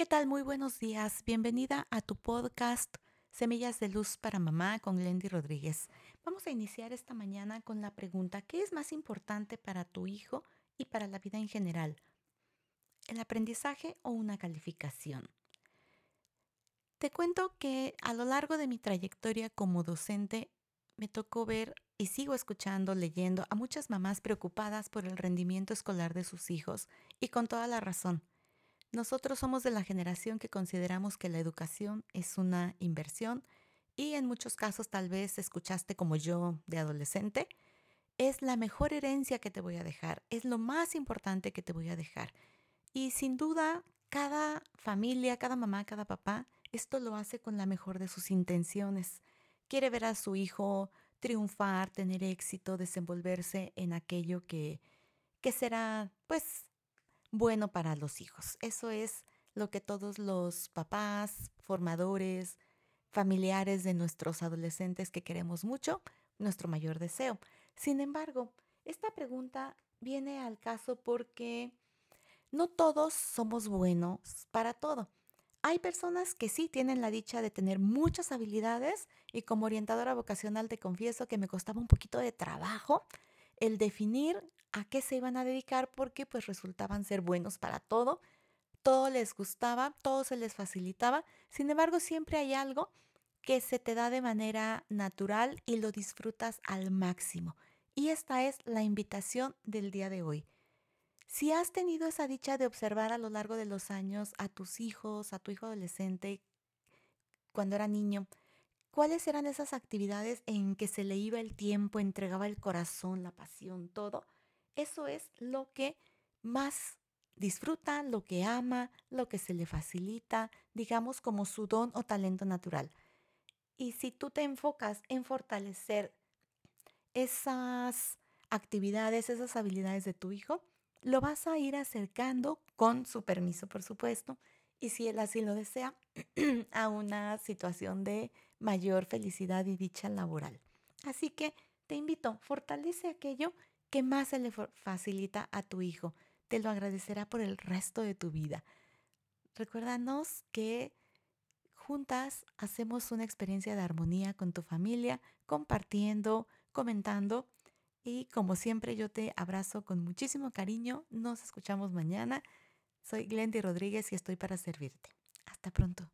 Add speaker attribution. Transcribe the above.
Speaker 1: ¿Qué tal? Muy buenos días. Bienvenida a tu podcast Semillas de Luz para Mamá con Glendy Rodríguez. Vamos a iniciar esta mañana con la pregunta, ¿qué es más importante para tu hijo y para la vida en general? ¿El aprendizaje o una calificación? Te cuento que a lo largo de mi trayectoria como docente me tocó ver y sigo escuchando, leyendo a muchas mamás preocupadas por el rendimiento escolar de sus hijos y con toda la razón. Nosotros somos de la generación que consideramos que la educación es una inversión y en muchos casos tal vez escuchaste como yo de adolescente, es la mejor herencia que te voy a dejar, es lo más importante que te voy a dejar. Y sin duda, cada familia, cada mamá, cada papá, esto lo hace con la mejor de sus intenciones. Quiere ver a su hijo triunfar, tener éxito, desenvolverse en aquello que, que será, pues, bueno para los hijos. Eso es lo que todos los papás, formadores, familiares de nuestros adolescentes que queremos mucho, nuestro mayor deseo. Sin embargo, esta pregunta viene al caso porque no todos somos buenos para todo. Hay personas que sí tienen la dicha de tener muchas habilidades y como orientadora vocacional te confieso que me costaba un poquito de trabajo el definir a qué se iban a dedicar porque pues resultaban ser buenos para todo, todo les gustaba, todo se les facilitaba, sin embargo siempre hay algo que se te da de manera natural y lo disfrutas al máximo. Y esta es la invitación del día de hoy. Si has tenido esa dicha de observar a lo largo de los años a tus hijos, a tu hijo adolescente, cuando era niño, ¿Cuáles eran esas actividades en que se le iba el tiempo, entregaba el corazón, la pasión, todo? Eso es lo que más disfruta, lo que ama, lo que se le facilita, digamos como su don o talento natural. Y si tú te enfocas en fortalecer esas actividades, esas habilidades de tu hijo, lo vas a ir acercando con su permiso, por supuesto, y si él así lo desea, a una situación de mayor felicidad y dicha laboral. Así que te invito, fortalece aquello que más se le facilita a tu hijo. Te lo agradecerá por el resto de tu vida. Recuérdanos que juntas hacemos una experiencia de armonía con tu familia, compartiendo, comentando. Y como siempre yo te abrazo con muchísimo cariño. Nos escuchamos mañana. Soy Glendy Rodríguez y estoy para servirte. Hasta pronto.